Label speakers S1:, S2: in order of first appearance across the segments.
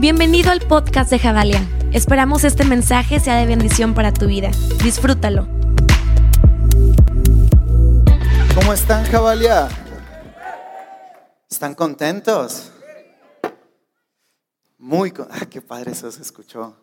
S1: Bienvenido al podcast de Javalia. Esperamos este mensaje sea de bendición para tu vida. Disfrútalo.
S2: ¿Cómo están, Javalia? ¿Están contentos? Muy, ah, qué padre eso se escuchó.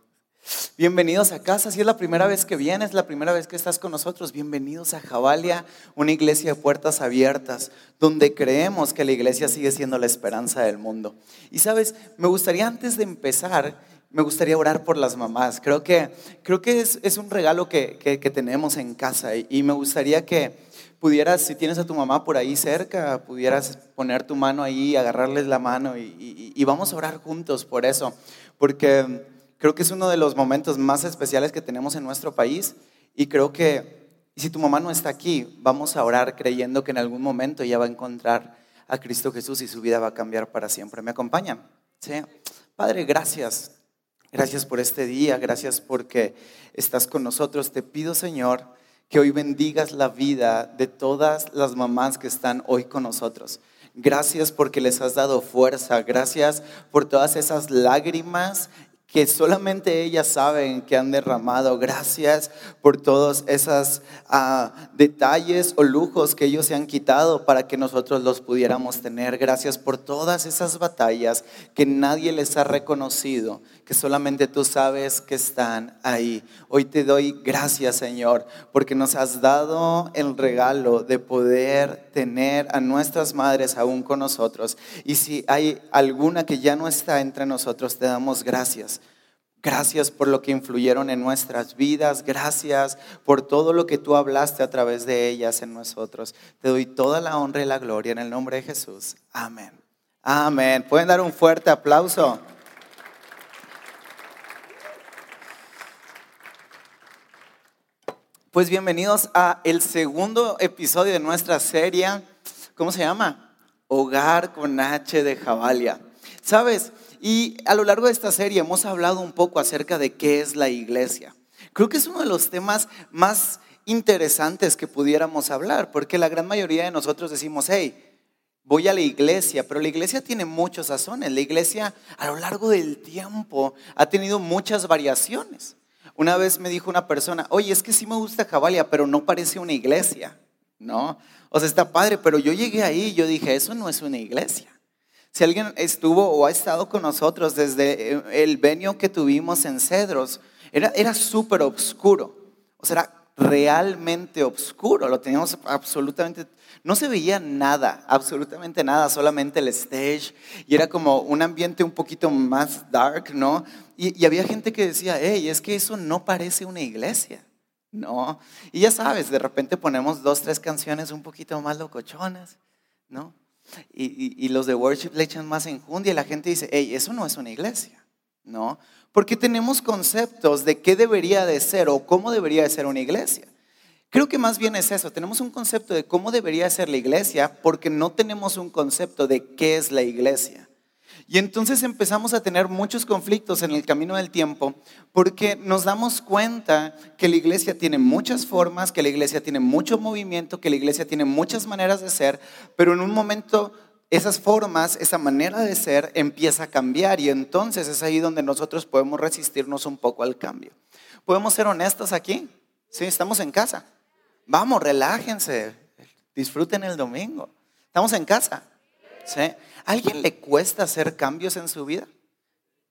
S2: Bienvenidos a casa. Si es la primera vez que vienes, la primera vez que estás con nosotros, bienvenidos a Javalia, una iglesia de puertas abiertas, donde creemos que la iglesia sigue siendo la esperanza del mundo. Y sabes, me gustaría antes de empezar, me gustaría orar por las mamás. Creo que, creo que es, un regalo que, tenemos en casa y, me gustaría que pudieras, si tienes a tu mamá por ahí cerca, pudieras poner tu mano ahí, agarrarles la mano y vamos a orar juntos por eso. Porque Creo que es uno de los momentos más especiales que tenemos en nuestro país y creo que si tu mamá no está aquí, vamos a orar creyendo que en algún momento ella va a encontrar a Cristo Jesús y su vida va a cambiar para siempre. ¿Me acompañan? ¿Sí? Padre, gracias. Gracias por este día, gracias porque estás con nosotros. Te pido, Señor, que hoy bendigas la vida de todas las mamás que están hoy con nosotros. Gracias porque les has dado fuerza. Gracias por todas esas lágrimas que solamente ellas saben que han derramado. Gracias por todos esos ah, detalles o lujos que ellos se han quitado para que nosotros los pudiéramos tener. Gracias por todas esas batallas que nadie les ha reconocido, que solamente tú sabes que están ahí. Hoy te doy gracias, Señor, porque nos has dado el regalo de poder tener a nuestras madres aún con nosotros. Y si hay alguna que ya no está entre nosotros, te damos gracias Gracias por lo que influyeron en nuestras vidas. Gracias por todo lo que tú hablaste a través de ellas en nosotros. Te doy toda la honra y la gloria en el nombre de Jesús. Amén. Amén. ¿Pueden dar un fuerte aplauso? Pues bienvenidos a el segundo episodio de nuestra serie. ¿Cómo se llama? Hogar con H de Jabalia. ¿Sabes? Y a lo largo de esta serie hemos hablado un poco acerca de qué es la iglesia. Creo que es uno de los temas más interesantes que pudiéramos hablar, porque la gran mayoría de nosotros decimos, hey, voy a la iglesia, pero la iglesia tiene muchos sazones. La iglesia a lo largo del tiempo ha tenido muchas variaciones. Una vez me dijo una persona, oye, es que sí me gusta Jabalia, pero no parece una iglesia, ¿no? O sea, está padre, pero yo llegué ahí y yo dije, eso no es una iglesia. Si alguien estuvo o ha estado con nosotros desde eh, el venio que tuvimos en Cedros, era, era súper oscuro. O sea, era realmente oscuro. Lo teníamos absolutamente, no se veía nada, absolutamente nada, solamente el stage. Y era como un ambiente un poquito más dark, ¿no? Y, y había gente que decía, hey, es que eso no parece una iglesia. No. Y ya sabes, de repente ponemos dos, tres canciones un poquito más locochonas, ¿no? y, los de worship le echan más enjundia y la gente dice, hey, eso no es una iglesia, ¿no? Porque tenemos conceptos de qué debería de ser o cómo debería de ser una iglesia. Creo que más bien es eso, tenemos un concepto de cómo debería ser la iglesia porque no tenemos un concepto de qué es la iglesia. Y entonces empezamos a tener muchos conflictos en el camino del tiempo porque nos damos cuenta que la iglesia tiene muchas formas, que la iglesia tiene mucho movimiento, que la iglesia tiene muchas maneras de ser, pero en un momento esas formas, esa manera de ser empieza a cambiar y entonces es ahí donde nosotros podemos resistirnos un poco al cambio. ¿Podemos ser honestos aquí? Sí, estamos en casa. Vamos, relájense, disfruten el domingo. Estamos en casa. ¿Sí? alguien le cuesta hacer cambios en su vida?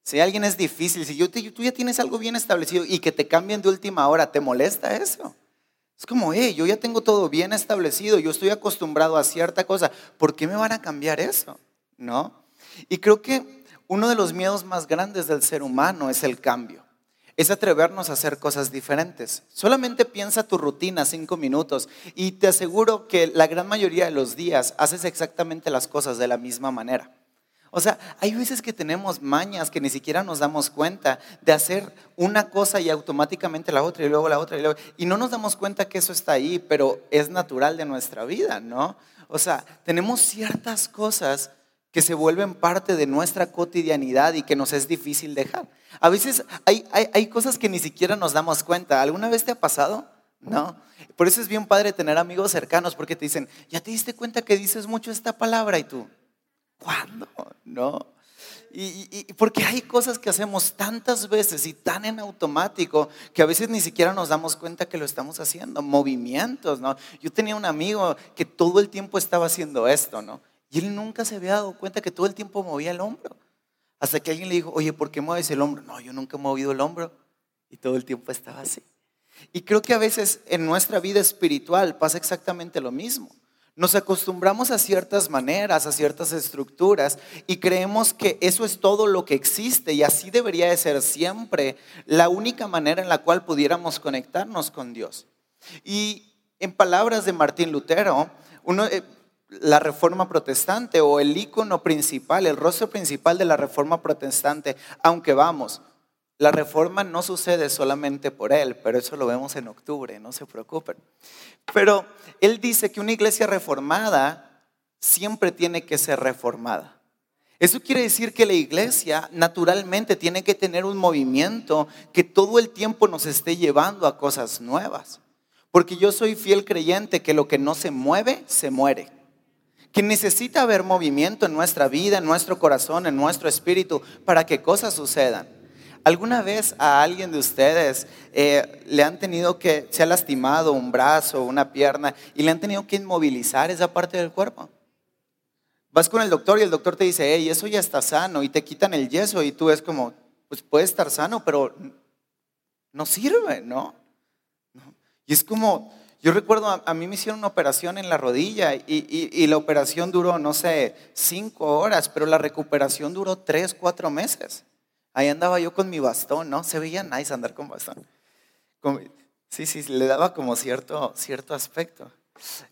S2: Si alguien es difícil, si yo tú ya tienes algo bien establecido y que te cambien de última hora, ¿te molesta eso? Es como, hey, yo ya tengo todo bien establecido, yo estoy acostumbrado a cierta cosa, ¿por qué me van a cambiar eso? ¿No? Y creo que uno de los miedos más grandes del ser humano es el cambio es atrevernos a hacer cosas diferentes. Solamente piensa tu rutina cinco minutos y te aseguro que la gran mayoría de los días haces exactamente las cosas de la misma manera. O sea, hay veces que tenemos mañas que ni siquiera nos damos cuenta de hacer una cosa y automáticamente la otra y luego la otra y luego, y no nos damos cuenta que eso está ahí, pero es natural de nuestra vida, ¿no? O sea, tenemos ciertas cosas que se vuelven parte de nuestra cotidianidad y que nos es difícil dejar. A veces hay, hay, cosas que ni siquiera nos damos cuenta. ¿Alguna vez te ha pasado? No. Por eso es bien padre tener amigos cercanos porque te dicen, ya te diste cuenta que dices mucho esta palabra y tú, ¿cuándo? No. Y, y, porque hay cosas que hacemos tantas veces y tan en automático que a veces ni siquiera nos damos cuenta que lo estamos haciendo. Movimientos, ¿no? Yo tenía un amigo que todo el tiempo estaba haciendo esto, ¿no? Y él nunca se había dado cuenta que todo el tiempo movía el hombro. Hasta que alguien le dijo, oye, ¿por qué mueves el hombro? No, yo nunca he movido el hombro. Y todo el tiempo estaba así. Y creo que a veces en nuestra vida espiritual pasa exactamente lo mismo. Nos acostumbramos a ciertas maneras, a ciertas estructuras y creemos que eso es todo lo que existe y así debería de ser siempre la única manera en la cual pudiéramos conectarnos con Dios. Y en palabras de Martín Lutero, uno, eh, la reforma protestante o el icono principal, el rostro principal de la reforma protestante, aunque vamos, la reforma no sucede solamente por él, pero eso lo vemos en octubre, no se preocupen. Pero él dice que una iglesia reformada siempre tiene que ser reformada. Eso quiere decir que la iglesia naturalmente tiene que tener un movimiento que todo el tiempo nos esté llevando a cosas nuevas. Porque yo soy fiel creyente que lo que no se mueve, se muere. Que necesita haber movimiento en nuestra vida, en nuestro corazón, en nuestro espíritu, para que cosas sucedan. ¿Alguna vez a alguien de ustedes eh, le han tenido que, se ha lastimado un brazo, una pierna, y le han tenido que inmovilizar esa parte del cuerpo? Vas con el doctor y el doctor te dice, hey, eso ya está sano, y te quitan el yeso, y tú es como, pues puede estar sano, pero no sirve, ¿no? Y es como, yo recuerdo, a, mí me hicieron una operación en la rodilla y, y, la operación duró, no sé, cinco horas, pero la recuperación duró tres, cuatro meses. Ahí andaba yo con mi bastón, ¿no? Se veía nice andar con bastón. sí, sí, le daba como cierto, cierto aspecto.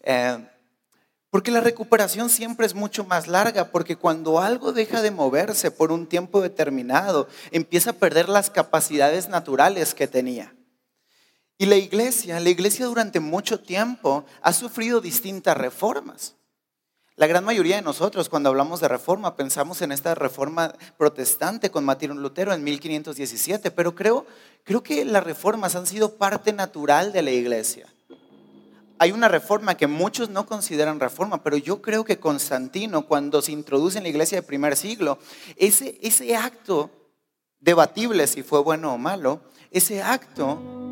S2: Eh, porque la recuperación siempre es mucho más larga, porque cuando algo deja de moverse por un tiempo determinado, empieza a perder las capacidades naturales que tenía. Y la iglesia, la iglesia durante mucho tiempo ha sufrido distintas reformas. La gran mayoría de nosotros cuando hablamos de reforma pensamos en esta reforma protestante con Martín Lutero en 1517, pero creo, creo que las reformas han sido parte natural de la iglesia. Hay una reforma que muchos no consideran reforma, pero yo creo que Constantino, cuando se introduce en la iglesia del primer siglo, ese, ese acto, debatible si fue bueno o malo, ese acto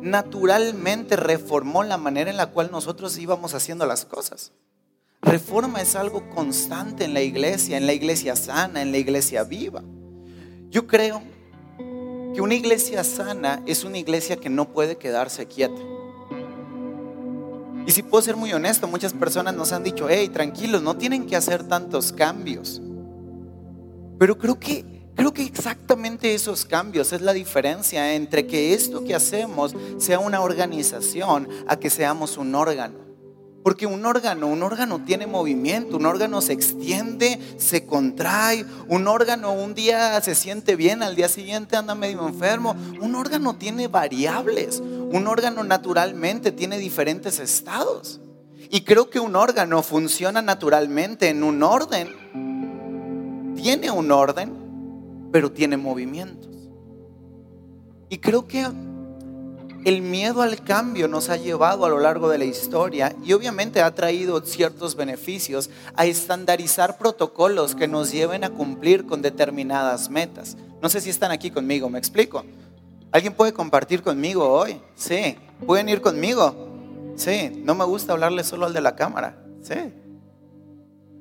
S2: naturalmente reformó la manera en la cual nosotros íbamos haciendo las cosas. Reforma es algo constante en la iglesia, en la iglesia sana, en la iglesia viva. Yo creo que una iglesia sana es una iglesia que no puede quedarse quieta. Y si puedo ser muy honesto, muchas personas nos han dicho, hey, tranquilos, no tienen que hacer tantos cambios. Pero creo que, creo que exactamente esos cambios es la diferencia entre que esto que hacemos sea una organización a que seamos un órgano. Porque un órgano, un órgano tiene movimiento, un órgano se extiende, se contrae, un órgano un día se siente bien, al día siguiente anda medio enfermo. Un órgano tiene variables, un órgano naturalmente tiene diferentes estados. Y creo que un órgano funciona naturalmente en un orden, tiene un orden, pero tiene movimientos. Y creo que el miedo al cambio nos ha llevado a lo largo de la historia y obviamente ha traído ciertos beneficios a estandarizar protocolos que nos lleven a cumplir con determinadas metas. No sé si están aquí conmigo, ¿me explico? ¿Alguien puede compartir conmigo hoy? Sí. ¿Pueden ir conmigo? Sí. No me gusta hablarle solo al de la cámara. Sí.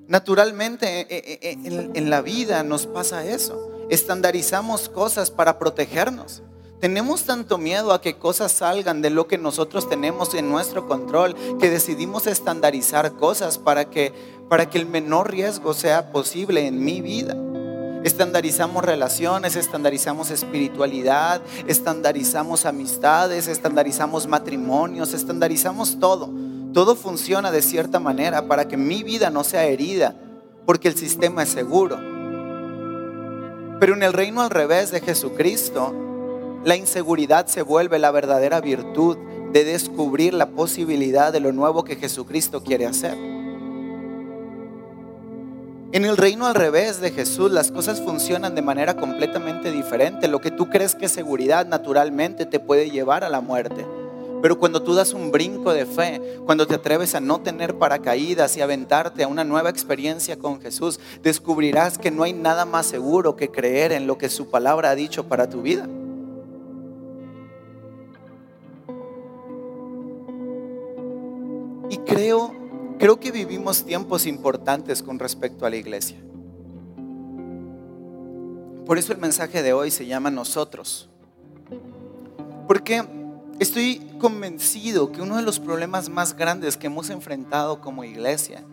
S2: Naturalmente eh, eh, eh, en la vida nos pasa eso. Estandarizamos cosas para protegernos. Tenemos tanto miedo a que cosas salgan de lo que nosotros tenemos en nuestro control que decidimos estandarizar cosas para que, para que el menor riesgo sea posible en mi vida. Estandarizamos relaciones, estandarizamos espiritualidad, estandarizamos amistades, estandarizamos matrimonios, estandarizamos todo. Todo funciona de cierta manera para que mi vida no sea herida, porque el sistema es seguro. Pero en el reino al revés de Jesucristo, la inseguridad se vuelve la verdadera virtud de descubrir la posibilidad de lo nuevo que Jesucristo quiere hacer. En el reino al revés de Jesús las cosas funcionan de manera completamente diferente. Lo que tú crees que es seguridad naturalmente te puede llevar a la muerte. Pero cuando tú das un brinco de fe, cuando te atreves a no tener paracaídas y aventarte a una nueva experiencia con Jesús, descubrirás que no hay nada más seguro que creer en lo que su palabra ha dicho para tu vida. Y creo, creo que vivimos tiempos importantes con respecto a la iglesia. Por eso el mensaje de hoy se llama nosotros. Porque estoy convencido que uno de los problemas más grandes que hemos enfrentado como iglesia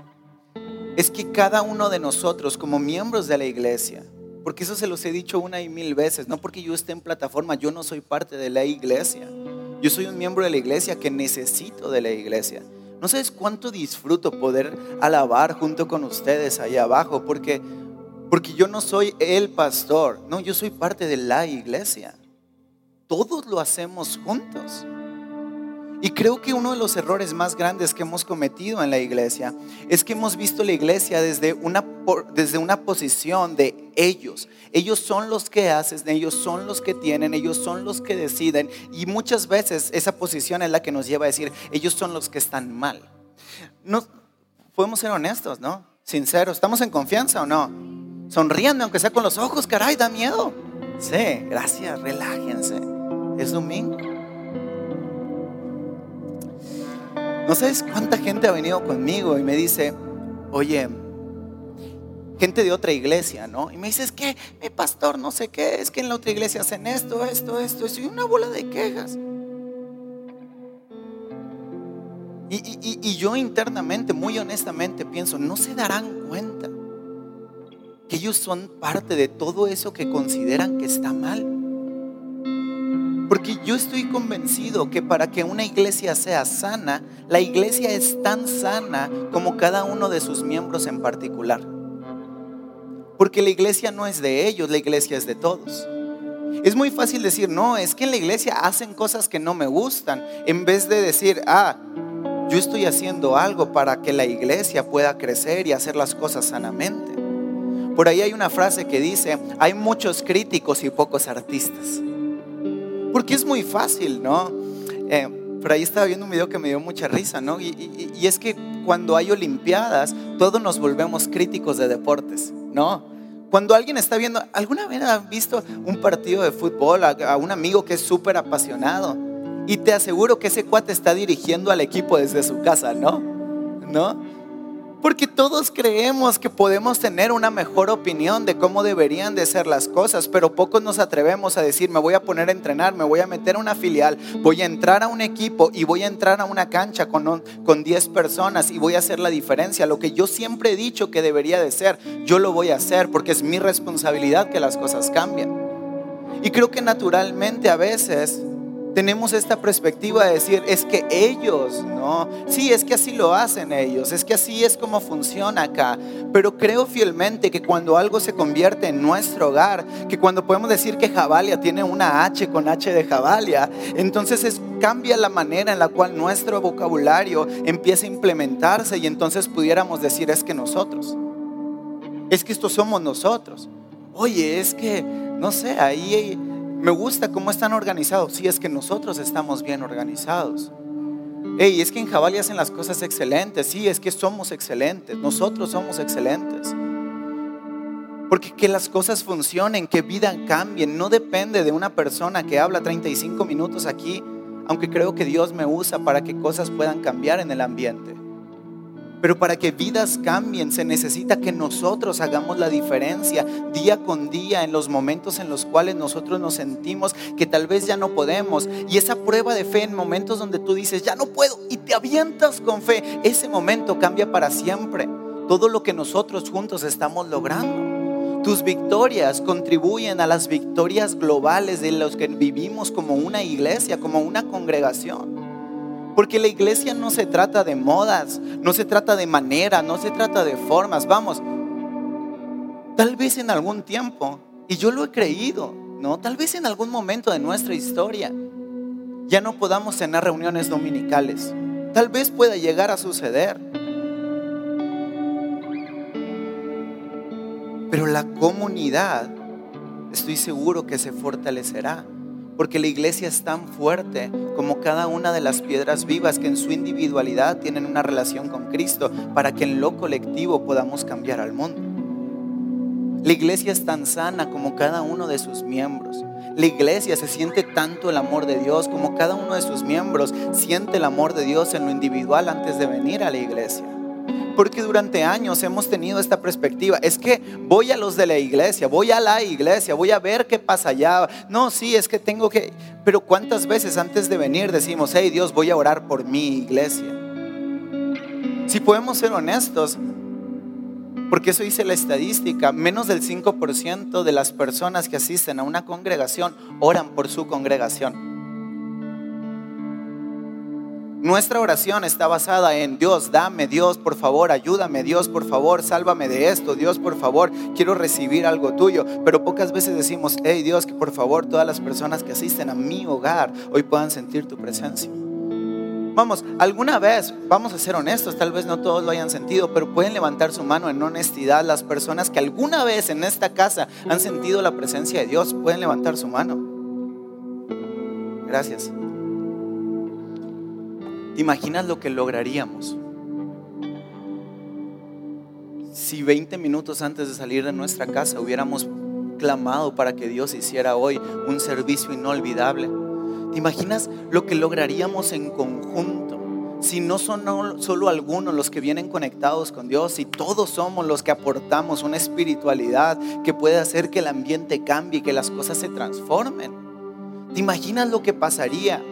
S2: es que cada uno de nosotros como miembros de la iglesia, porque eso se los he dicho una y mil veces, no porque yo esté en plataforma, yo no soy parte de la iglesia. Yo soy un miembro de la iglesia que necesito de la iglesia. No sabes cuánto disfruto poder alabar junto con ustedes ahí abajo, porque, porque yo no soy el pastor, no, yo soy parte de la iglesia todos lo hacemos juntos. Y creo que uno de los errores más grandes que hemos cometido en la iglesia es que hemos visto la iglesia desde una, desde una posición de ellos. Ellos son los que hacen, ellos son los que tienen, ellos son los que deciden. Y muchas veces esa posición es la que nos lleva a decir, ellos son los que están mal. No, podemos ser honestos, ¿no? Sinceros, ¿estamos en confianza o no? Sonriendo, aunque sea con los ojos, caray, da miedo. Sí, gracias, relájense. Es domingo. No sabes cuánta gente ha venido conmigo y me dice, oye, gente de otra iglesia, ¿no? Y me dice, es que mi pastor no sé qué, es que en la otra iglesia hacen esto, esto, esto, y una bola de quejas. Y, y, yo internamente, muy honestamente, pienso, no se darán cuenta que ellos son parte de todo eso que consideran que está mal. Porque yo estoy convencido que para que una iglesia sea sana, la iglesia es tan sana como cada uno de sus miembros en particular. Porque la iglesia no es de ellos, la iglesia es de todos. Es muy fácil decir, no, es que en la iglesia hacen cosas que no me gustan, en vez de decir, ah, yo estoy haciendo algo para que la iglesia pueda crecer y hacer las cosas sanamente. Por ahí hay una frase que dice, hay muchos críticos y pocos artistas. Porque es muy fácil, ¿no? Eh, por ahí estaba viendo un video que me dio mucha risa, ¿no? Y, es que cuando hay Olimpiadas, todos nos volvemos críticos de deportes, ¿no? Cuando alguien está viendo, ¿alguna vez has visto un partido de fútbol a, a un amigo que es súper apasionado? Y te aseguro que ese cuate está dirigiendo al equipo desde su casa, ¿no? ¿No? Porque todos creemos que podemos tener una mejor opinión de cómo deberían de ser las cosas, pero pocos nos atrevemos a decir, me voy a poner a entrenar, me voy a meter a una filial, voy a entrar a un equipo y voy a entrar a una cancha con, con 10 personas y voy a hacer la diferencia. Lo que yo siempre he dicho que debería de ser, yo lo voy a hacer porque es mi responsabilidad que las cosas cambien. Y creo que naturalmente a veces tenemos esta perspectiva de decir, es que ellos, ¿no? Sí, es que así lo hacen ellos, es que así es como funciona acá. Pero creo fielmente que cuando algo se convierte en nuestro hogar, que cuando podemos decir que Jabalia tiene una H con H de Jabalia, entonces es, cambia la manera en la cual nuestro vocabulario empieza a implementarse y entonces pudiéramos decir, es que nosotros, es que estos somos nosotros. Oye, es que, no sé, ahí me gusta cómo están organizados. Sí, es que nosotros estamos bien organizados. Hey, es que en Jabali hacen las cosas excelentes. Sí, es que somos excelentes. Nosotros somos excelentes. Porque que las cosas funcionen, que vida cambien, no depende de una persona que habla 35 minutos aquí, aunque creo que Dios me usa para que cosas puedan cambiar en el ambiente. Pero para que vidas cambien se necesita que nosotros hagamos la diferencia día con día en los momentos en los cuales nosotros nos sentimos que tal vez ya no podemos. Y esa prueba de fe en momentos donde tú dices, ya no puedo, y te avientas con fe, ese momento cambia para siempre todo lo que nosotros juntos estamos logrando. Tus victorias contribuyen a las victorias globales de los que vivimos como una iglesia, como una congregación. Porque la iglesia no se trata de modas, no se trata de manera, no se trata de formas. Vamos, tal vez en algún tiempo, y yo lo he creído, ¿no? Tal vez en algún momento de nuestra historia ya no podamos tener reuniones dominicales. Tal vez pueda llegar a suceder. Pero la comunidad, estoy seguro que se fortalecerá Porque la iglesia es tan fuerte como cada una de las piedras vivas que en su individualidad tienen una relación con Cristo para que en lo colectivo podamos cambiar al mundo. La iglesia es tan sana como cada uno de sus miembros. La iglesia se siente tanto el amor de Dios como cada uno de sus miembros siente el amor de Dios en lo individual antes de venir a la iglesia. Porque durante años hemos tenido esta perspectiva. Es que voy a los de la iglesia, voy a la iglesia, voy a ver qué pasa allá. No, sí, es que tengo que... Pero ¿cuántas veces antes de venir decimos, hey Dios, voy a orar por mi iglesia? Si podemos ser honestos, porque eso dice la estadística, menos del 5% de las personas que asisten a una congregación oran por su congregación. Nuestra oración está basada en Dios, dame, Dios, por favor, ayúdame, Dios, por favor, sálvame de esto, Dios, por favor, quiero recibir algo tuyo. Pero pocas veces decimos, hey Dios, que por favor todas las personas que asisten a mi hogar hoy puedan sentir tu presencia. Vamos, alguna vez, vamos a ser honestos, tal vez no todos lo hayan sentido, pero pueden levantar su mano en honestidad las personas que alguna vez en esta casa han sentido la presencia de Dios, pueden levantar su mano. Gracias. ¿Te imaginas lo que lograríamos? Si 20 minutos antes de salir de nuestra casa hubiéramos clamado para que Dios hiciera hoy un servicio inolvidable. ¿Te imaginas lo que lograríamos en conjunto? Si no son solo algunos los que vienen conectados con Dios, si todos somos los que aportamos una espiritualidad que puede hacer que el ambiente cambie, y que las cosas se transformen. ¿Te imaginas lo que pasaría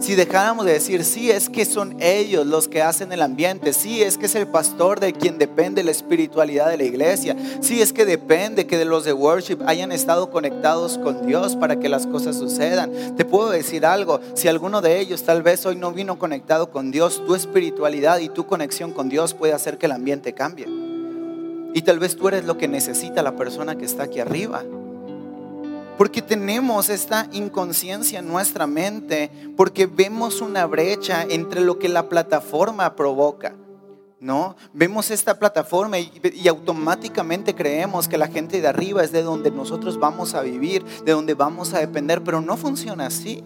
S2: si dejáramos de decir, sí, es que son ellos los que hacen el ambiente, sí, es que es el pastor de quien depende la espiritualidad de la iglesia, sí, es que depende que de los de worship hayan estado conectados con Dios para que las cosas sucedan. Te puedo decir algo, si alguno de ellos tal vez hoy no vino conectado con Dios, tu espiritualidad y tu conexión con Dios puede hacer que el ambiente cambie. Y tal vez tú eres lo que necesita la persona que está aquí arriba. Porque tenemos esta inconsciencia en nuestra mente, porque vemos una brecha entre lo que la plataforma provoca. ¿No? Vemos esta plataforma y, y, automáticamente creemos que la gente de arriba es de donde nosotros vamos a vivir, de donde vamos a depender, pero no funciona así.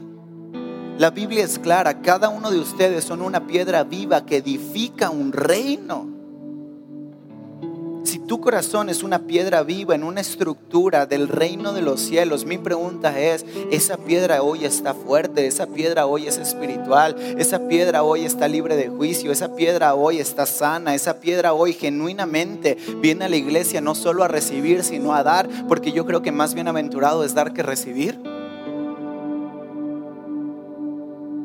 S2: La Biblia es clara, cada uno de ustedes son una piedra viva que edifica un reino. Si tu corazón es una piedra viva en una estructura del reino de los cielos, mi pregunta es, ¿esa piedra hoy está fuerte? ¿Esa piedra hoy es espiritual? ¿Esa piedra hoy está libre de juicio? ¿Esa piedra hoy está sana? ¿Esa piedra hoy genuinamente viene a la iglesia no solo a recibir, sino a dar? Porque yo creo que más bienaventurado es dar que recibir.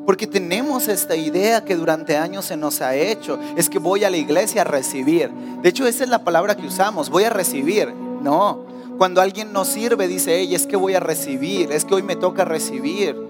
S2: Porque tenemos esta idea que durante años se nos ha hecho, es que voy a la iglesia a recibir. De hecho, esa es la palabra que usamos, voy a recibir. No, cuando alguien nos sirve, dice, ella es que voy a recibir, es que hoy me toca recibir.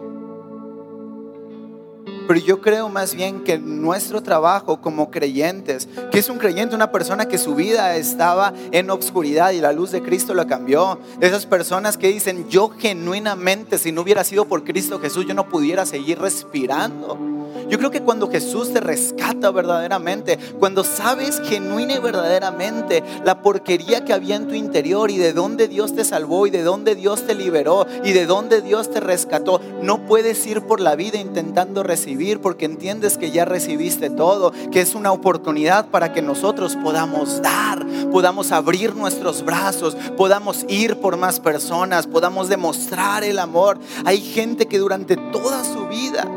S2: Pero yo creo más bien que nuestro trabajo como creyentes, que es un creyente, una persona que su vida estaba en obscuridad y la luz de Cristo la cambió. Esas personas que dicen, yo genuinamente, si no hubiera sido por Cristo Jesús, yo no pudiera seguir respirando. Yo creo que cuando Jesús te rescata verdaderamente, cuando sabes genuina y verdaderamente la porquería que había en tu interior y de dónde Dios te salvó y de dónde Dios te liberó y de dónde Dios te rescató, no puedes ir por la vida intentando recibir porque entiendes que ya recibiste todo, que es una oportunidad para que nosotros podamos dar, podamos abrir nuestros brazos, podamos ir por más personas, podamos demostrar el amor. Hay gente que durante toda su vida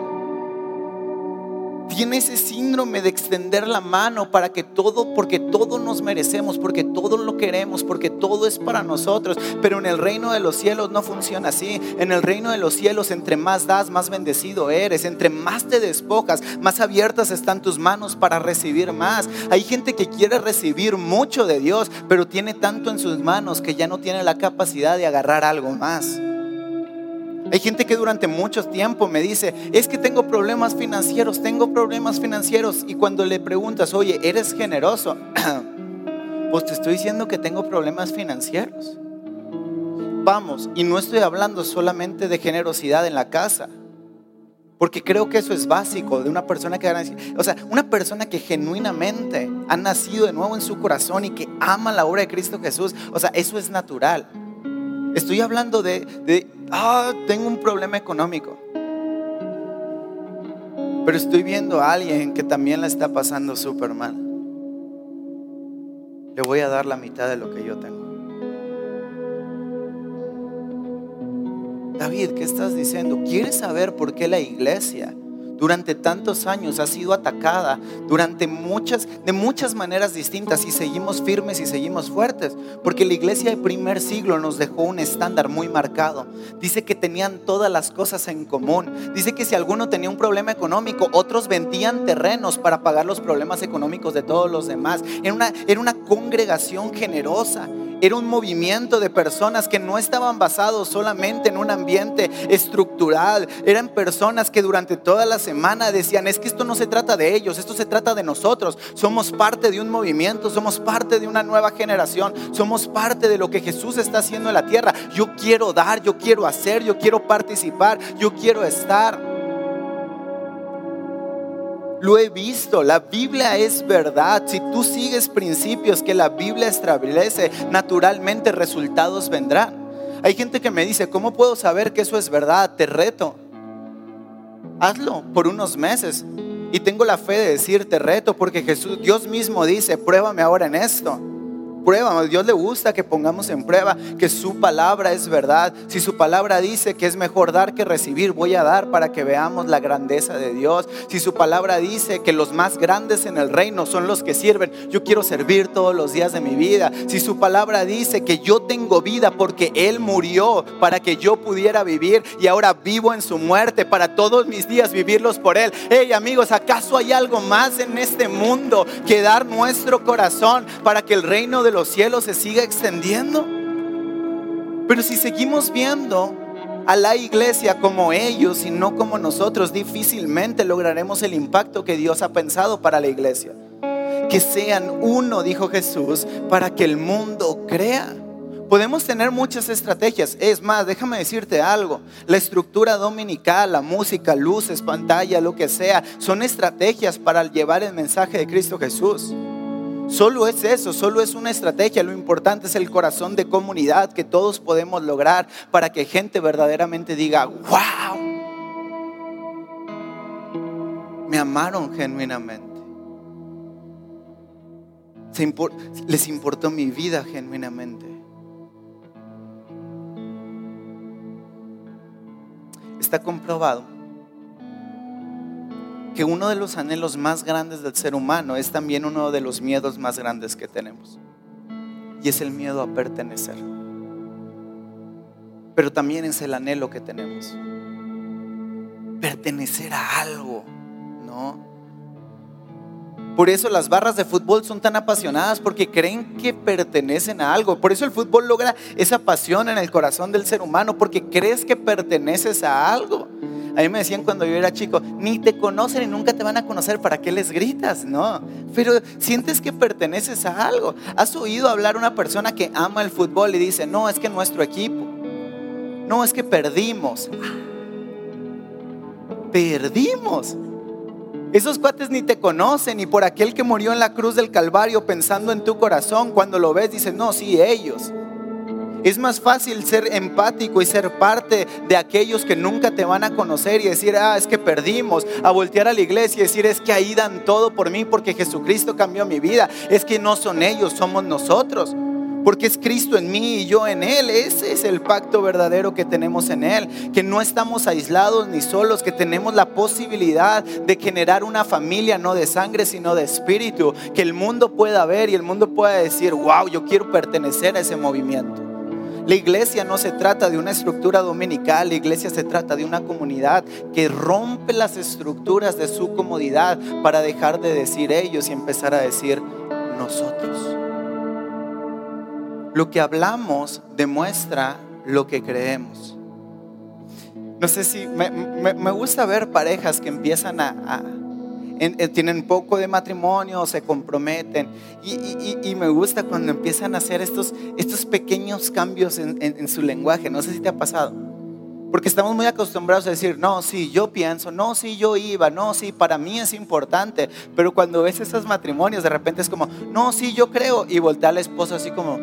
S2: tiene ese síndrome de extender la mano para que todo, porque todo nos merecemos, porque todo lo queremos, porque todo es para nosotros. Pero en el reino de los cielos no funciona así. En el reino de los cielos, entre más das, más bendecido eres. Entre más te despojas, más abiertas están tus manos para recibir más. Hay gente que quiere recibir mucho de Dios, pero tiene tanto en sus manos que ya no tiene la capacidad de agarrar algo más. Hay gente que durante mucho tiempo me dice, es que tengo problemas financieros, tengo problemas financieros. Y cuando le preguntas, oye, ¿eres generoso? pues te estoy diciendo que tengo problemas financieros. Vamos, y no estoy hablando solamente de generosidad en la casa. Porque creo que eso es básico de una persona que, o sea, una persona que genuinamente ha nacido de nuevo en su corazón y que ama la obra de Cristo Jesús. O sea, eso es natural. Estoy hablando de, ah, tengo un problema económico. Pero estoy viendo a alguien que también la está pasando súper mal. Le voy a dar la mitad de lo que yo tengo. David, ¿qué estás diciendo? ¿Quieres saber por qué la iglesia durante tantos años ha sido atacada durante muchas, de muchas maneras distintas y seguimos firmes y seguimos fuertes, porque la iglesia del primer siglo nos dejó un estándar muy marcado. Dice que tenían todas las cosas en común. Dice que si alguno tenía un problema económico, otros vendían terrenos para pagar los problemas económicos de todos los demás. Era una, era una congregación generosa. Era un movimiento de personas que no estaban basados solamente en un ambiente estructural. Eran personas que durante toda la semana decían, es que esto no se trata de ellos, esto se trata de nosotros. Somos parte de un movimiento, somos parte de una nueva generación, somos parte de lo que Jesús está haciendo en la tierra. Yo quiero dar, yo quiero hacer, yo quiero participar, yo quiero estar. Lo he visto, la Biblia es verdad. Si tú sigues principios que la Biblia establece, naturalmente resultados vendrán. Hay gente que me dice, ¿cómo puedo saber que eso es verdad? Te reto. Hazlo por unos meses. Y tengo la fe de decirte reto porque Jesús, Dios mismo dice, pruébame ahora en esto prueba. Dios le gusta que pongamos en prueba que su palabra es verdad. Si su palabra dice que es mejor dar que recibir, voy a dar para que veamos la grandeza de Dios. Si su palabra dice que los más grandes en el reino son los que sirven, yo quiero servir todos los días de mi vida. Si su palabra dice que yo tengo vida porque Él murió para que yo pudiera vivir y ahora vivo en su muerte para todos mis días vivirlos por Él. Hey amigos, ¿acaso hay algo más en este mundo que dar nuestro corazón para que el reino de los cielos se siga extendiendo. Pero si seguimos viendo a la iglesia como ellos y no como nosotros, difícilmente lograremos el impacto que Dios ha pensado para la iglesia. Que sean uno, dijo Jesús, para que el mundo crea. Podemos tener muchas estrategias. Es más, déjame decirte algo. La estructura dominical, la música, luces, pantalla, lo que sea, son estrategias para llevar el mensaje de Cristo Jesús. Solo es eso, solo es una estrategia. Lo importante es el corazón de comunidad que todos podemos lograr para que gente verdaderamente diga, wow, me amaron genuinamente. les importó mi vida genuinamente. Está comprobado que uno de los anhelos más grandes del ser humano es también uno de los miedos más grandes que tenemos. Y es el miedo a pertenecer. Pero también es el anhelo que tenemos. Pertenecer a algo, ¿no? Por eso las barras de fútbol son tan apasionadas porque creen que pertenecen a algo. Por eso el fútbol logra esa pasión en el corazón del ser humano porque crees que perteneces a algo. A mí me decían cuando yo era chico, ni te conocen y nunca te van a conocer, ¿para qué les gritas? No, pero sientes que perteneces a algo. ¿Has oído hablar una persona que ama el fútbol y dice, no, es que nuestro equipo, no, es que perdimos? Perdimos. Esos cuates ni te conocen, y por aquel que murió en la cruz del Calvario pensando en tu corazón, cuando lo ves dices, no, sí, ellos. Es más fácil ser empático y ser parte de aquellos que nunca te van a conocer y decir, ah, es que perdimos, a voltear a la iglesia y decir, es que ahí dan todo por mí porque Jesucristo cambió mi vida. Es que no son ellos, somos nosotros. Porque es Cristo en mí y yo en Él. Ese es el pacto verdadero que tenemos en Él. Que no estamos aislados ni solos, que tenemos la posibilidad de generar una familia no de sangre, sino de espíritu. Que el mundo pueda ver y el mundo pueda decir, wow, yo quiero pertenecer a ese movimiento. La iglesia no se trata de una estructura dominical, la iglesia se trata de una comunidad que rompe las estructuras de su comodidad para dejar de decir ellos y empezar a decir nosotros. Lo que hablamos demuestra lo que creemos. No sé si me, gusta ver parejas que empiezan a eh, tienen poco de matrimonio, se comprometen. Y, me gusta cuando empiezan a hacer estos, estos pequeños cambios en, su lenguaje. No sé si te ha pasado. Porque estamos muy acostumbrados a decir, no, sí, yo pienso, no, sí, yo iba, no, sí, para mí es importante. Pero cuando ves esos matrimonios, de repente es como, no, sí, yo creo. Y voltea a la esposa así como,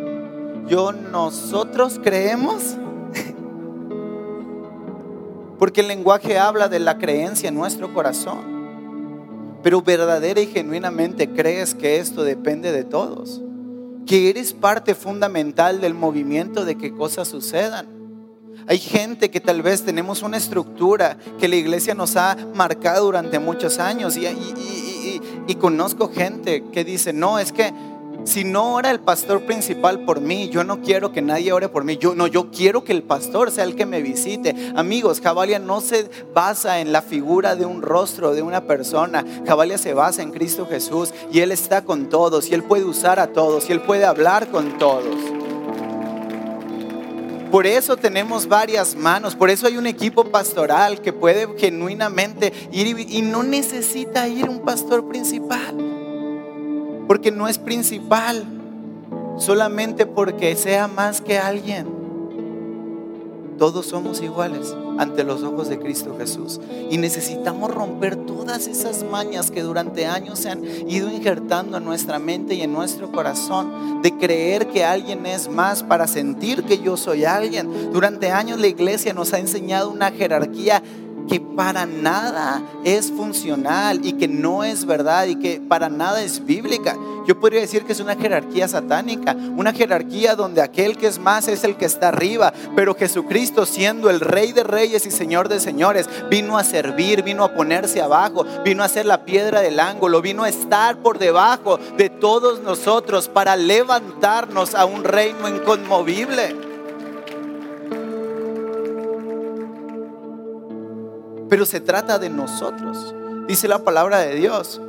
S2: yo, nosotros creemos. Porque el lenguaje habla de la creencia en nuestro corazón. Pero verdadera y genuinamente crees que esto depende de todos. Que eres parte fundamental del movimiento de que cosas sucedan. Hay gente que tal vez tenemos una estructura que la iglesia nos ha marcado durante muchos años y, y conozco gente que dice, no, es que si no ora el pastor principal por mí, yo no quiero que nadie ore por mí. Yo no, yo quiero que el pastor sea el que me visite. Amigos, Jabalia no se basa en la figura de un rostro de una persona. Jabalia se basa en Cristo Jesús y él está con todos y él puede usar a todos y él puede hablar con todos. Por eso tenemos varias manos, por eso hay un equipo pastoral que puede genuinamente ir y no necesita ir un pastor principal porque no es principal, solamente porque sea más que alguien. Todos somos iguales ante los ojos de Cristo Jesús. Y necesitamos romper todas esas mañas que durante años se han ido injertando en nuestra mente y en nuestro corazón de creer que alguien es más para sentir que yo soy alguien. Durante años la iglesia nos ha enseñado una jerarquía que para nada es funcional y que no es verdad y que para nada es bíblica. Yo podría decir que es una jerarquía satánica, una jerarquía donde aquel que es más es el que está arriba, pero Jesucristo siendo el rey de reyes y señor de señores, vino a servir, vino a ponerse abajo, vino a ser la piedra del ángulo, vino a estar por debajo de todos nosotros para levantarnos a un reino inconmovible. Pero se trata de nosotros. Dice la palabra de Dios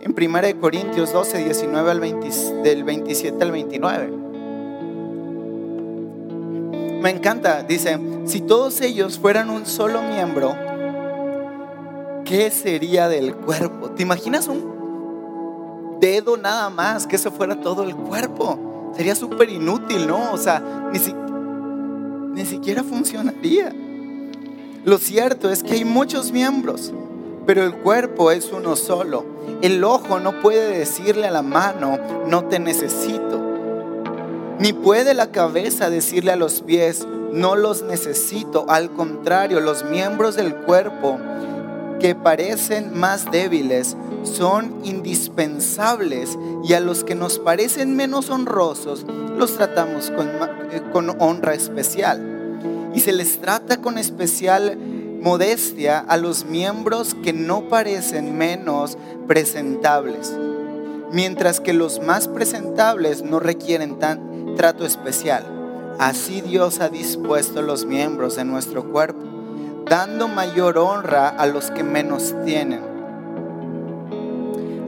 S2: en 1 Corintios 12, 19 al 20, del 27 al 29. Me encanta, dice, si todos ellos fueran un solo miembro, ¿qué sería del cuerpo? ¿Te imaginas un dedo nada más que eso fuera todo el cuerpo? Sería súper inútil, ¿no? O sea, ni, ni siquiera funcionaría. Lo cierto es que hay muchos miembros, pero el cuerpo es uno solo. El ojo no puede decirle a la mano, no te necesito. Ni puede la cabeza decirle a los pies, no los necesito. Al contrario, los miembros del cuerpo que parecen más débiles son indispensables y a los que nos parecen menos honrosos los tratamos con, eh, con honra especial y se les trata con especial modestia a los miembros que no parecen menos presentables, mientras que los más presentables no requieren tan trato especial. Así Dios ha dispuesto los miembros de nuestro cuerpo, dando mayor honra a los que menos tienen,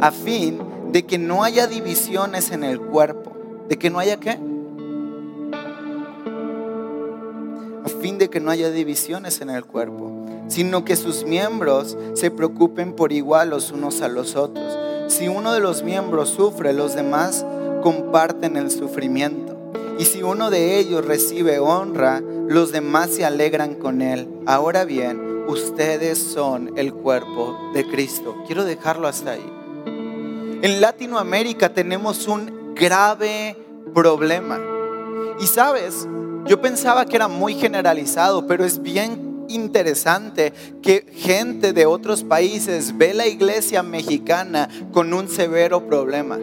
S2: a fin de que no haya divisiones en el cuerpo, de que no haya qué? Fin de que no haya divisiones en el cuerpo, sino que sus miembros se preocupen por igual los unos a los otros. Si uno de los miembros sufre, los demás comparten el sufrimiento. Y si uno de ellos recibe honra, los demás se alegran con él. Ahora bien, ustedes son el cuerpo de Cristo. Quiero dejarlo hasta ahí. En Latinoamérica tenemos un grave problema. Y sabes, yo pensaba que era muy generalizado, pero es bien interesante que gente de otros países ve la iglesia mexicana con un severo problema.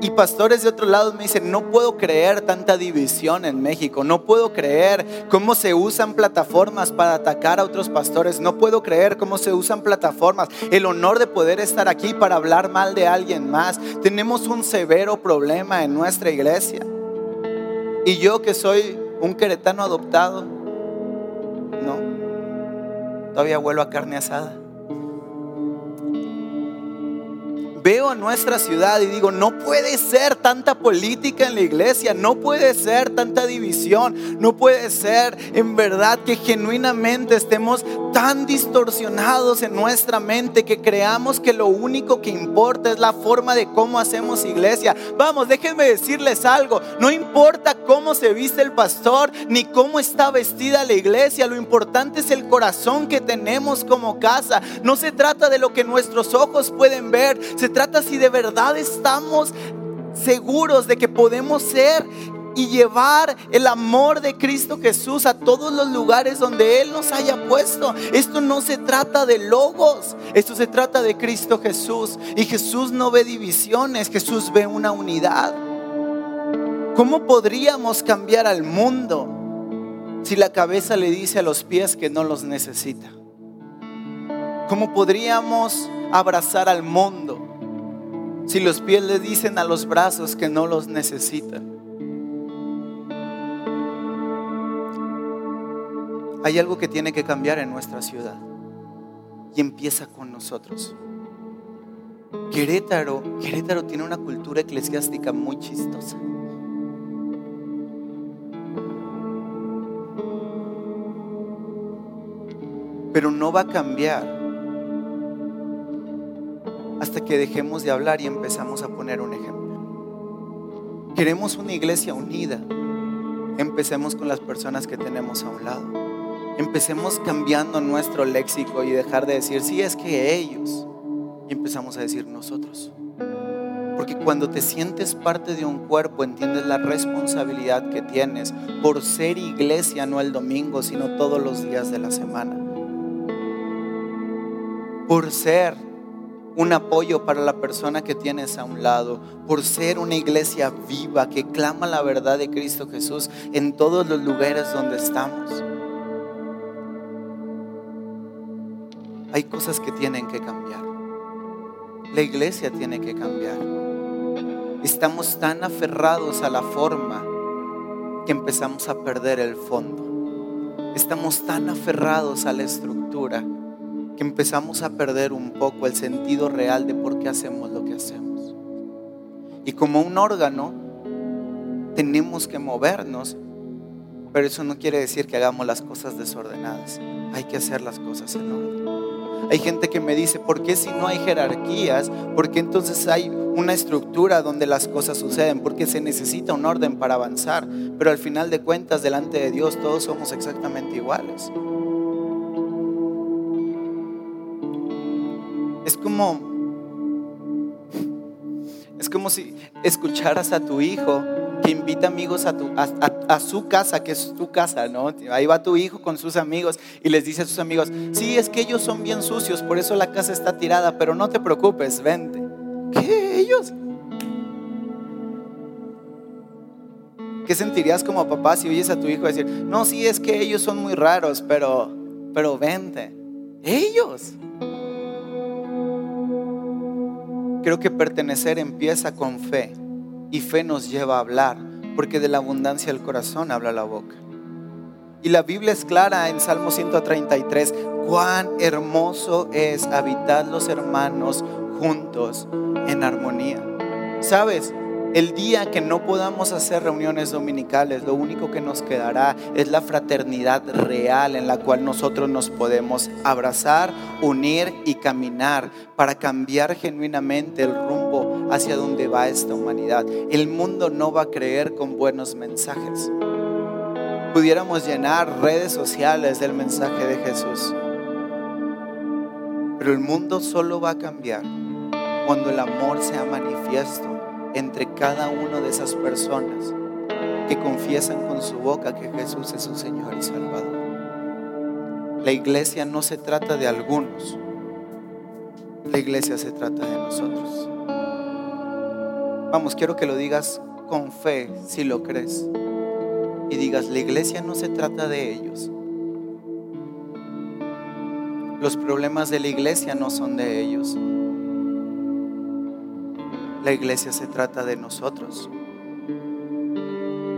S2: Y pastores de otros lados me dicen, no puedo creer tanta división en México, no puedo creer cómo se usan plataformas para atacar a otros pastores, no puedo creer cómo se usan plataformas, el honor de poder estar aquí para hablar mal de alguien más. Tenemos un severo problema en nuestra iglesia. Y yo que soy un queretano adoptado, no, todavía vuelo a carne asada veo a nuestra ciudad y digo, no puede ser tanta política en la iglesia, no puede ser tanta división, no puede ser en verdad que genuinamente estemos tan distorsionados en nuestra mente que creamos que lo único que importa es la forma de cómo hacemos iglesia. Vamos, déjenme decirles algo, no importa cómo se viste el pastor ni cómo está vestida la iglesia, lo importante es el corazón que tenemos como casa. No se trata de lo que nuestros ojos pueden ver, se trata si de verdad estamos seguros de que podemos ser y llevar el amor de Cristo Jesús a todos los lugares donde Él nos haya puesto. Esto no se trata de logos, esto se trata de Cristo Jesús. Y Jesús no ve divisiones, Jesús ve una unidad. ¿Cómo podríamos cambiar al mundo si la cabeza le dice a los pies que no los necesita? ¿Cómo podríamos abrazar al mundo si los pies le dicen a los brazos que no los necesitan? Hay algo que tiene que cambiar en nuestra ciudad y empieza con nosotros. Querétaro, Querétaro tiene una cultura eclesiástica muy chistosa. Pero no va a cambiar hasta que dejemos de hablar y empezamos a poner un ejemplo. Queremos una iglesia unida. Empecemos con las personas que tenemos a un lado. Empecemos cambiando nuestro léxico y dejar de decir, sí, es que ellos. Y empezamos a decir nosotros. Porque cuando te sientes parte de un cuerpo, entiendes la responsabilidad que tienes por ser iglesia no el domingo, sino todos los días de la semana. Por ser un apoyo para la persona que tienes a un lado, por ser una iglesia viva que clama la verdad de Cristo Jesús en todos los lugares donde estamos. hay cosas que tienen que cambiar. La iglesia tiene que cambiar. Estamos tan aferrados a la forma que empezamos a perder el fondo. Estamos tan aferrados a la estructura que empezamos a perder un poco el sentido real de por qué hacemos lo que hacemos. Y como un órgano, tenemos que movernos, pero eso no quiere decir que hagamos las cosas desordenadas. Hay que hacer las cosas en orden. Hay gente que me dice, ¿por qué si no hay jerarquías? ¿Por qué entonces hay una estructura donde las cosas suceden? Porque se necesita un orden para avanzar. Pero al final de cuentas, delante de Dios, todos somos exactamente iguales. Es como, es como si escucharas a tu hijo que invita amigos a, tu, a, su casa, que es tu casa, ¿no? Ahí va tu hijo con sus amigos y les dice a sus amigos, sí, es que ellos son bien sucios, por eso la casa está tirada, pero no te preocupes, vente. ¿Qué? ¿Ellos? ¿Qué sentirías como papá si oyes a tu hijo decir, no, sí, es que ellos son muy raros, pero, pero vente? Ellos. Creo que pertenecer empieza con fe y fe nos lleva a hablar, porque de la abundancia del corazón habla la boca. Y la Biblia es clara en Salmo 133, cuán hermoso es habitar los hermanos juntos en armonía. ¿Sabes? El día que no podamos hacer reuniones dominicales, lo único que nos quedará es la fraternidad real en la cual nosotros nos podemos abrazar, unir y caminar para cambiar genuinamente el rumbo hacia donde va esta humanidad. El mundo no va a creer con buenos mensajes. Pudiéramos llenar redes sociales del mensaje de Jesús. Pero el mundo solo va a cambiar cuando el amor sea manifiesto entre cada una de esas personas que confiesan con su boca que Jesús es su Señor y Salvador. La iglesia no se trata de algunos, la iglesia se trata de nosotros. Vamos, quiero que lo digas con fe, si lo crees. Y digas, la iglesia no se trata de ellos. Los problemas de la iglesia no son de ellos. La iglesia se trata de nosotros.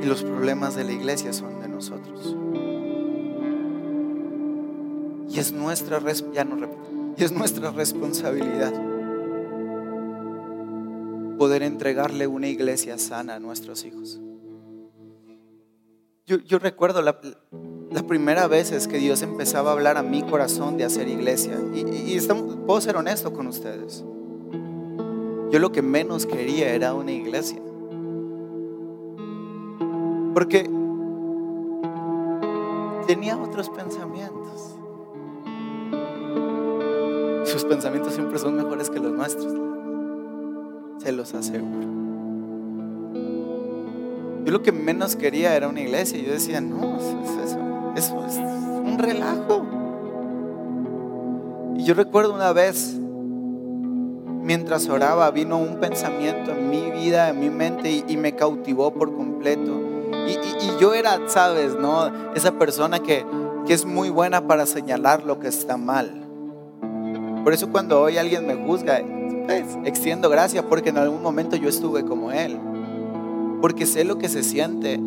S2: Y los problemas de la iglesia son de nosotros. Y es nuestra, ya no y es nuestra responsabilidad poder entregarle una iglesia sana a nuestros hijos. Yo, recuerdo la, primera vez es que Dios empezaba a hablar a mi corazón de hacer iglesia. Y puedo ser honesto con ustedes. Yo lo que menos quería era una iglesia. Porque tenía otros pensamientos. Sus pensamientos siempre son mejores que los nuestros. Se los aseguro. Yo lo que menos quería era una iglesia. Yo decía, no, eso, eso es un relajo. Y yo recuerdo una vez, mientras oraba, vino un pensamiento en mi vida, en mi mente, y, me cautivó por completo. Y, yo era, sabes, ¿no? Esa persona que, que es muy buena para señalar lo que está mal. Por eso cuando hoy alguien me juzga, pues, extiendo gracia porque en algún momento yo estuve como él. Porque sé lo que se siente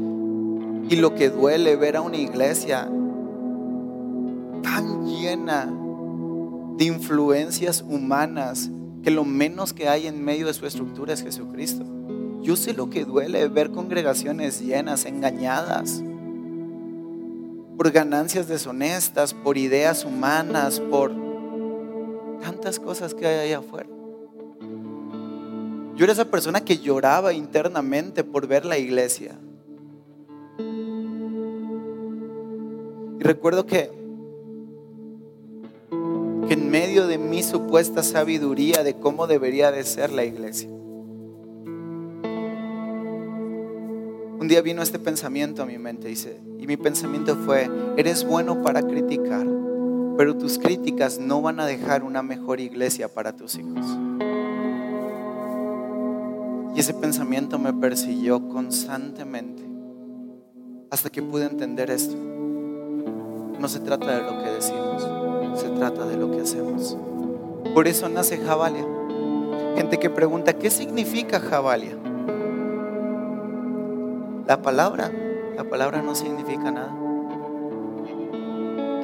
S2: y lo que duele ver a una iglesia tan llena de influencias humanas que lo menos que hay en medio de su estructura es Jesucristo. Yo sé lo que duele ver congregaciones llenas, engañadas, por ganancias deshonestas, por ideas humanas, por tantas cosas que hay ahí afuera. Yo era esa persona que lloraba internamente por ver la iglesia. Y recuerdo que, que en medio de mi supuesta sabiduría de cómo debería de ser la iglesia, un día vino este pensamiento a mi mente dice, y mi pensamiento fue, eres bueno para criticar, pero tus críticas no van a dejar una mejor iglesia para tus hijos. Y ese pensamiento me persiguió constantemente hasta que pude entender esto. No se trata de lo que decimos, se trata de lo que hacemos. Por eso nace Jabalia. Gente que pregunta, ¿qué significa Jabalia? La palabra, la palabra no significa nada.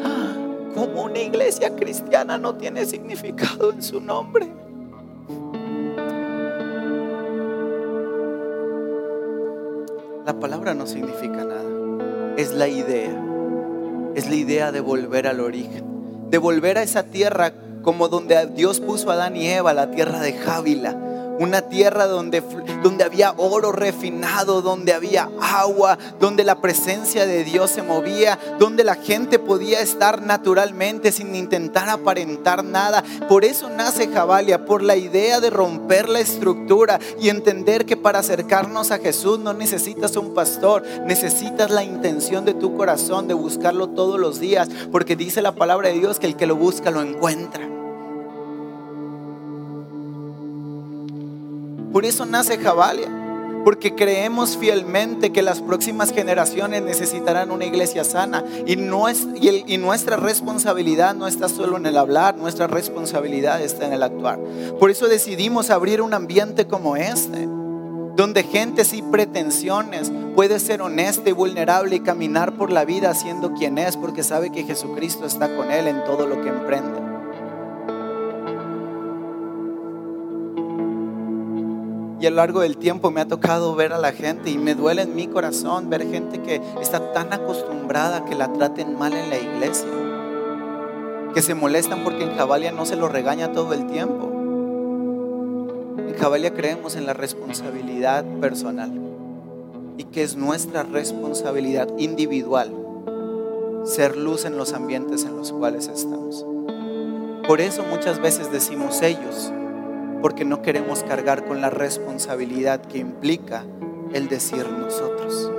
S2: Ah, ¿Cómo una iglesia cristiana no tiene significado en su nombre? La palabra no significa nada. Es la idea. Es la idea de volver al origen. De volver a esa tierra como donde Dios puso a Adán y Eva, la tierra de Jávila una tierra donde, donde había oro refinado, donde había agua, donde la presencia de Dios se movía, donde la gente podía estar naturalmente sin intentar aparentar nada. Por eso nace Jabalia, por la idea de romper la estructura y entender que para acercarnos a Jesús no necesitas un pastor, necesitas la intención de tu corazón de buscarlo todos los días, porque dice la palabra de Dios que el que lo busca lo encuentra. Por eso nace Jabalia, porque creemos fielmente que las próximas generaciones necesitarán una iglesia sana y, y, nuestra responsabilidad no está solo en el hablar, nuestra responsabilidad está en el actuar. Por eso decidimos abrir un ambiente como este, donde gente sin pretensiones puede ser honesta y vulnerable y caminar por la vida siendo quien es, porque sabe que Jesucristo está con él en todo lo que emprende. Y a lo largo del tiempo me ha tocado ver a la gente y me duele en mi corazón ver gente que está tan acostumbrada a que la traten mal en la iglesia. Que se molestan porque en Jabalia no se lo regaña todo el tiempo. En Jabalia creemos en la responsabilidad personal y que es nuestra responsabilidad individual ser luz en los ambientes en los cuales estamos. Por eso muchas veces decimos ellos, porque no queremos cargar con la responsabilidad que implica el decir nosotros.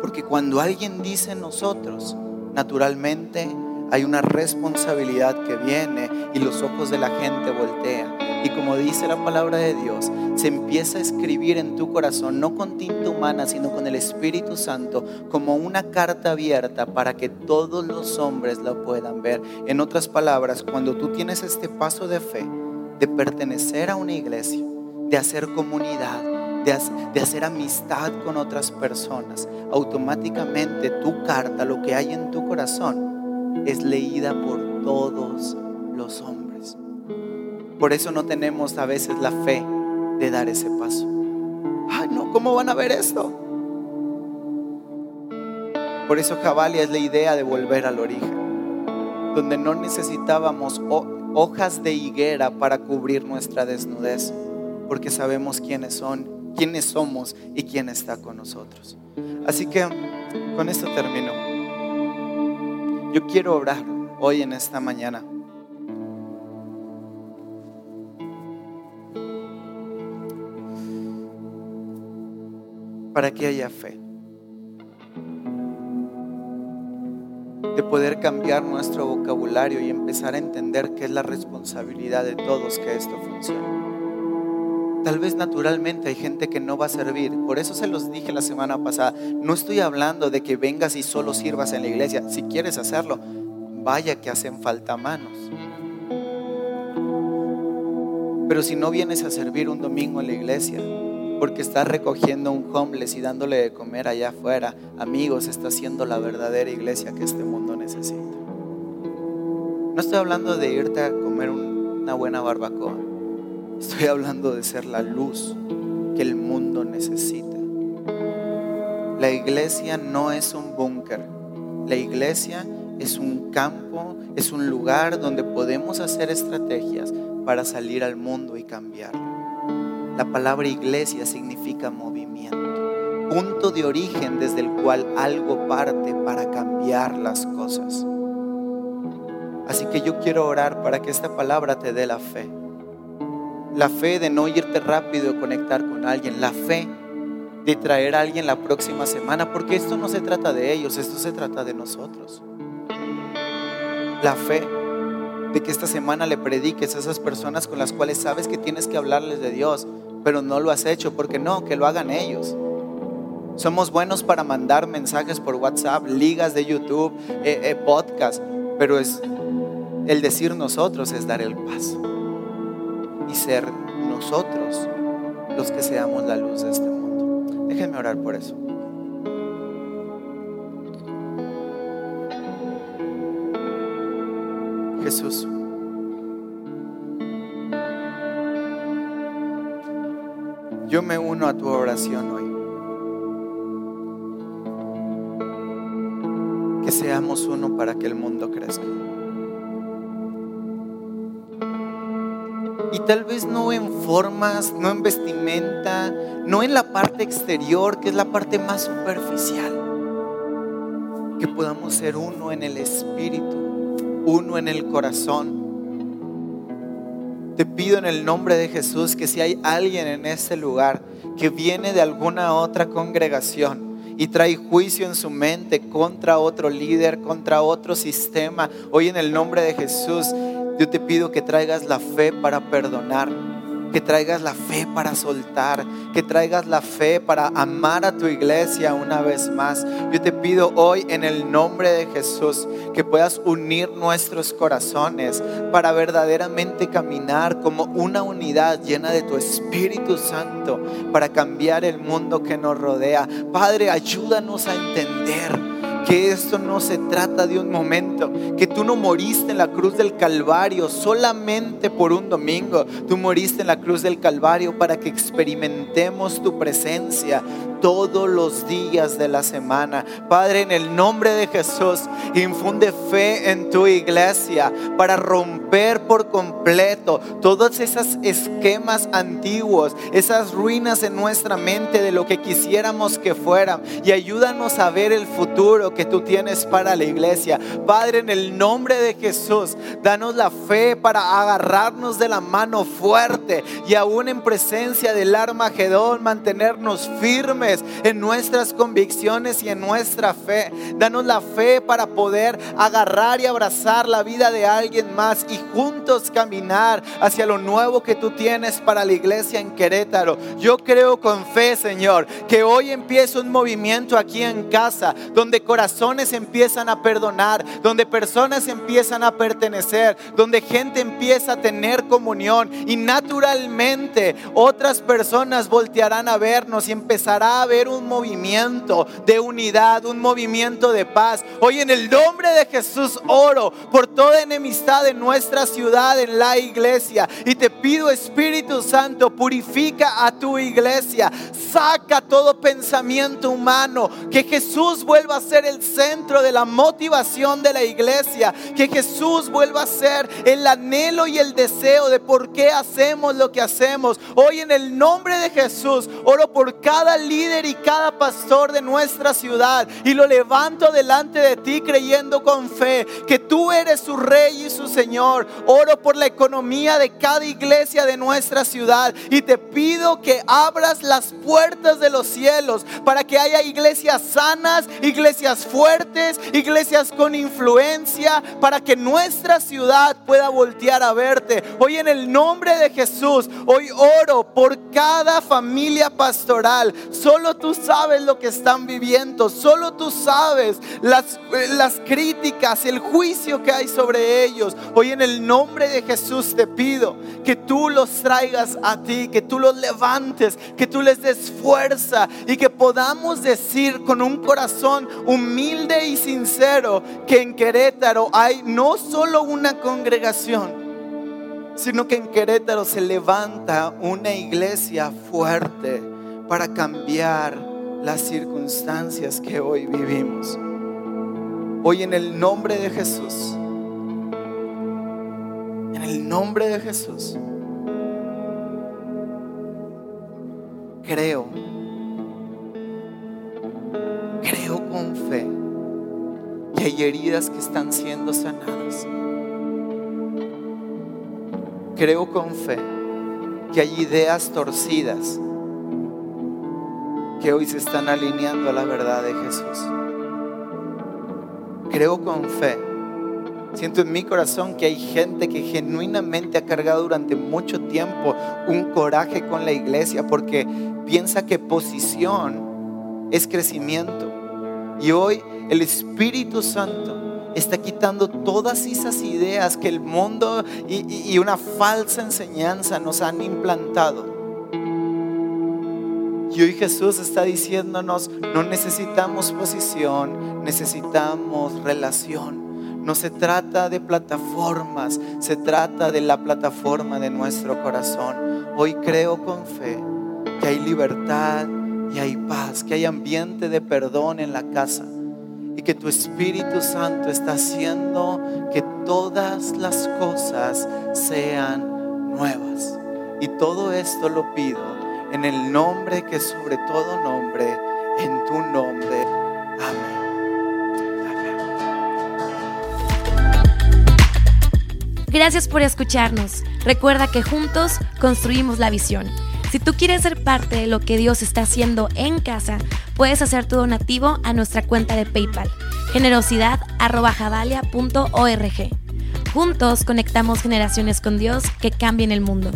S2: Porque cuando alguien dice nosotros, naturalmente hay una responsabilidad que viene y los ojos de la gente voltean. Y como dice la palabra de Dios, se empieza a escribir en tu corazón, no con tinta humana, sino con el Espíritu Santo, como una carta abierta para que todos los hombres la puedan ver. En otras palabras, cuando tú tienes este paso de fe, de pertenecer a una iglesia, de hacer comunidad, de, hacer amistad con otras personas, automáticamente tu carta, lo que hay en tu corazón, es leída por todos los hombres. Por eso no tenemos a veces la fe de dar ese paso. Ay, no, ¿cómo van a ver esto? Por eso Jabalia es la idea de volver al origen, donde no necesitábamos hojas de higuera para cubrir nuestra desnudez, porque sabemos quiénes son, quiénes somos y quién está con nosotros. Así que con esto termino. Yo quiero orar hoy en esta mañana. Para que haya fe. De poder cambiar nuestro vocabulario y empezar a entender que es la responsabilidad de todos que esto funcione. Tal vez naturalmente hay gente que no va a servir. Por eso se los dije la semana pasada. No estoy hablando de que vengas y solo sirvas en la iglesia. Si quieres hacerlo, vaya que hacen falta manos. Pero si no vienes a servir un domingo en la iglesia, porque estás recogiendo un homeless y dándole de comer allá afuera, amigos, está siendo la verdadera iglesia que este mundo necesita. No estoy hablando de irte a comer una buena barbacoa. Estoy hablando de ser la luz que el mundo necesita. La iglesia no es un búnker. La iglesia es un campo, es un lugar donde podemos hacer estrategias para salir al mundo y cambiarlo. La palabra iglesia significa movimiento, punto de origen desde el cual algo parte para cambiar las cosas. Así que yo quiero orar para que esta palabra te dé la fe. La fe de no irte rápido y conectar con alguien. La fe de traer a alguien la próxima semana. Porque esto no se trata de ellos, esto se trata de nosotros. La fe de que esta semana le prediques a esas personas con las cuales sabes que tienes que hablarles de Dios, pero no lo has hecho, porque no, que lo hagan ellos. Somos buenos para mandar mensajes por WhatsApp, ligas de YouTube, eh, eh, podcast, pero es el decir nosotros es dar el paso y ser nosotros los que seamos la luz de este mundo. Déjenme orar por eso. Jesús. Yo me uno a tu oración hoy. Que seamos uno para que el mundo crezca. Y tal vez no en formas, no en vestimenta, no en la parte exterior, que es la parte más superficial. Que podamos ser uno en el espíritu uno en el corazón. Te pido en el nombre de Jesús que si hay alguien en este lugar que viene de alguna otra congregación y trae juicio en su mente contra otro líder, contra otro sistema, hoy en el nombre de Jesús, yo te pido que traigas la fe para perdonar que traigas la fe para soltar, que traigas la fe para amar a tu iglesia una vez más. Yo te pido hoy en el nombre de Jesús que puedas unir nuestros corazones para verdaderamente caminar como una unidad llena de tu Espíritu Santo para cambiar el mundo que nos rodea. Padre, ayúdanos a entender que esto no se trata de un momento, que tú no moriste en la cruz del Calvario solamente por un domingo, tú moriste en la cruz del Calvario para que experimentemos tu presencia todos los días de la semana. Padre, en el nombre de Jesús, infunde fe en tu iglesia para romper por completo todos esos esquemas antiguos, esas ruinas en nuestra mente de lo que quisiéramos que fueran y ayúdanos a ver el futuro que tú tienes para la iglesia. Padre, en el nombre de Jesús, danos la fe para agarrarnos de la mano fuerte y aún en presencia del Armagedón mantenernos firmes en nuestras convicciones y en nuestra fe. Danos la fe para poder agarrar y abrazar la vida de alguien más y juntos caminar hacia lo nuevo que tú tienes para la iglesia en Querétaro. Yo creo con fe, Señor, que hoy empieza un movimiento aquí en casa donde corazones empiezan a perdonar, donde personas empiezan a pertenecer, donde gente empieza a tener comunión y naturalmente otras personas voltearán a vernos y empezará a haber un movimiento de unidad, un movimiento de paz. Hoy en el nombre de Jesús oro por toda enemistad en nuestra ciudad, en la iglesia y te pido Espíritu Santo, purifica a tu iglesia, saca todo pensamiento humano, que Jesús vuelva a ser el centro de la motivación de la iglesia. Que Jesús vuelva a ser el anhelo y el deseo de por qué hacemos lo que hacemos. Hoy en el nombre de Jesús oro por cada líder líder y cada pastor de nuestra ciudad y lo levanto delante de ti creyendo con fe que tú eres su rey y su Señor. Oro por la economía de cada iglesia de nuestra ciudad y te pido que abras las puertas de los cielos para que haya iglesias sanas, iglesias fuertes, iglesias con influencia, para que nuestra ciudad pueda voltear a verte. Hoy en el nombre de Jesús, hoy oro por cada familia pastoral. Solo tú sabes lo que están viviendo, solo tú sabes las, las críticas, el juicio que hay sobre ellos. Hoy en el nombre de Jesús te pido que tú los traigas a ti, que tú los levantes, que tú les des fuerza y que podamos decir con un corazón humilde y sincero que en Querétaro hay no solo una congregación, sino que en Querétaro se levanta una iglesia fuerte para cambiar las circunstancias que hoy vivimos. Hoy en el nombre de Jesús, en el nombre de Jesús, creo, creo con fe que hay heridas que están siendo sanadas. Creo con fe que hay ideas torcidas que hoy se están alineando a la verdad de Jesús. Creo con fe. Siento en mi corazón que hay gente que genuinamente ha cargado durante mucho tiempo un coraje con la iglesia porque piensa que posición es crecimiento. Y hoy el Espíritu Santo está quitando todas esas ideas que el mundo y, una falsa enseñanza nos han implantado. Y hoy Jesús está diciéndonos, no necesitamos posición, necesitamos relación. No se trata de plataformas, se trata de la plataforma de nuestro corazón. Hoy creo con fe que hay libertad y hay paz, que hay ambiente de perdón en la casa y que tu Espíritu Santo está haciendo que todas las cosas sean nuevas. Y todo esto lo pido en el nombre que sobre todo nombre, en tu nombre. Amén.
S1: Gracias por escucharnos. Recuerda que juntos construimos la visión. Si tú quieres ser parte de lo que Dios está haciendo en casa, puedes hacer tu donativo a nuestra cuenta de PayPal, generosidad.javalia.org. Juntos conectamos generaciones con Dios que cambien el mundo.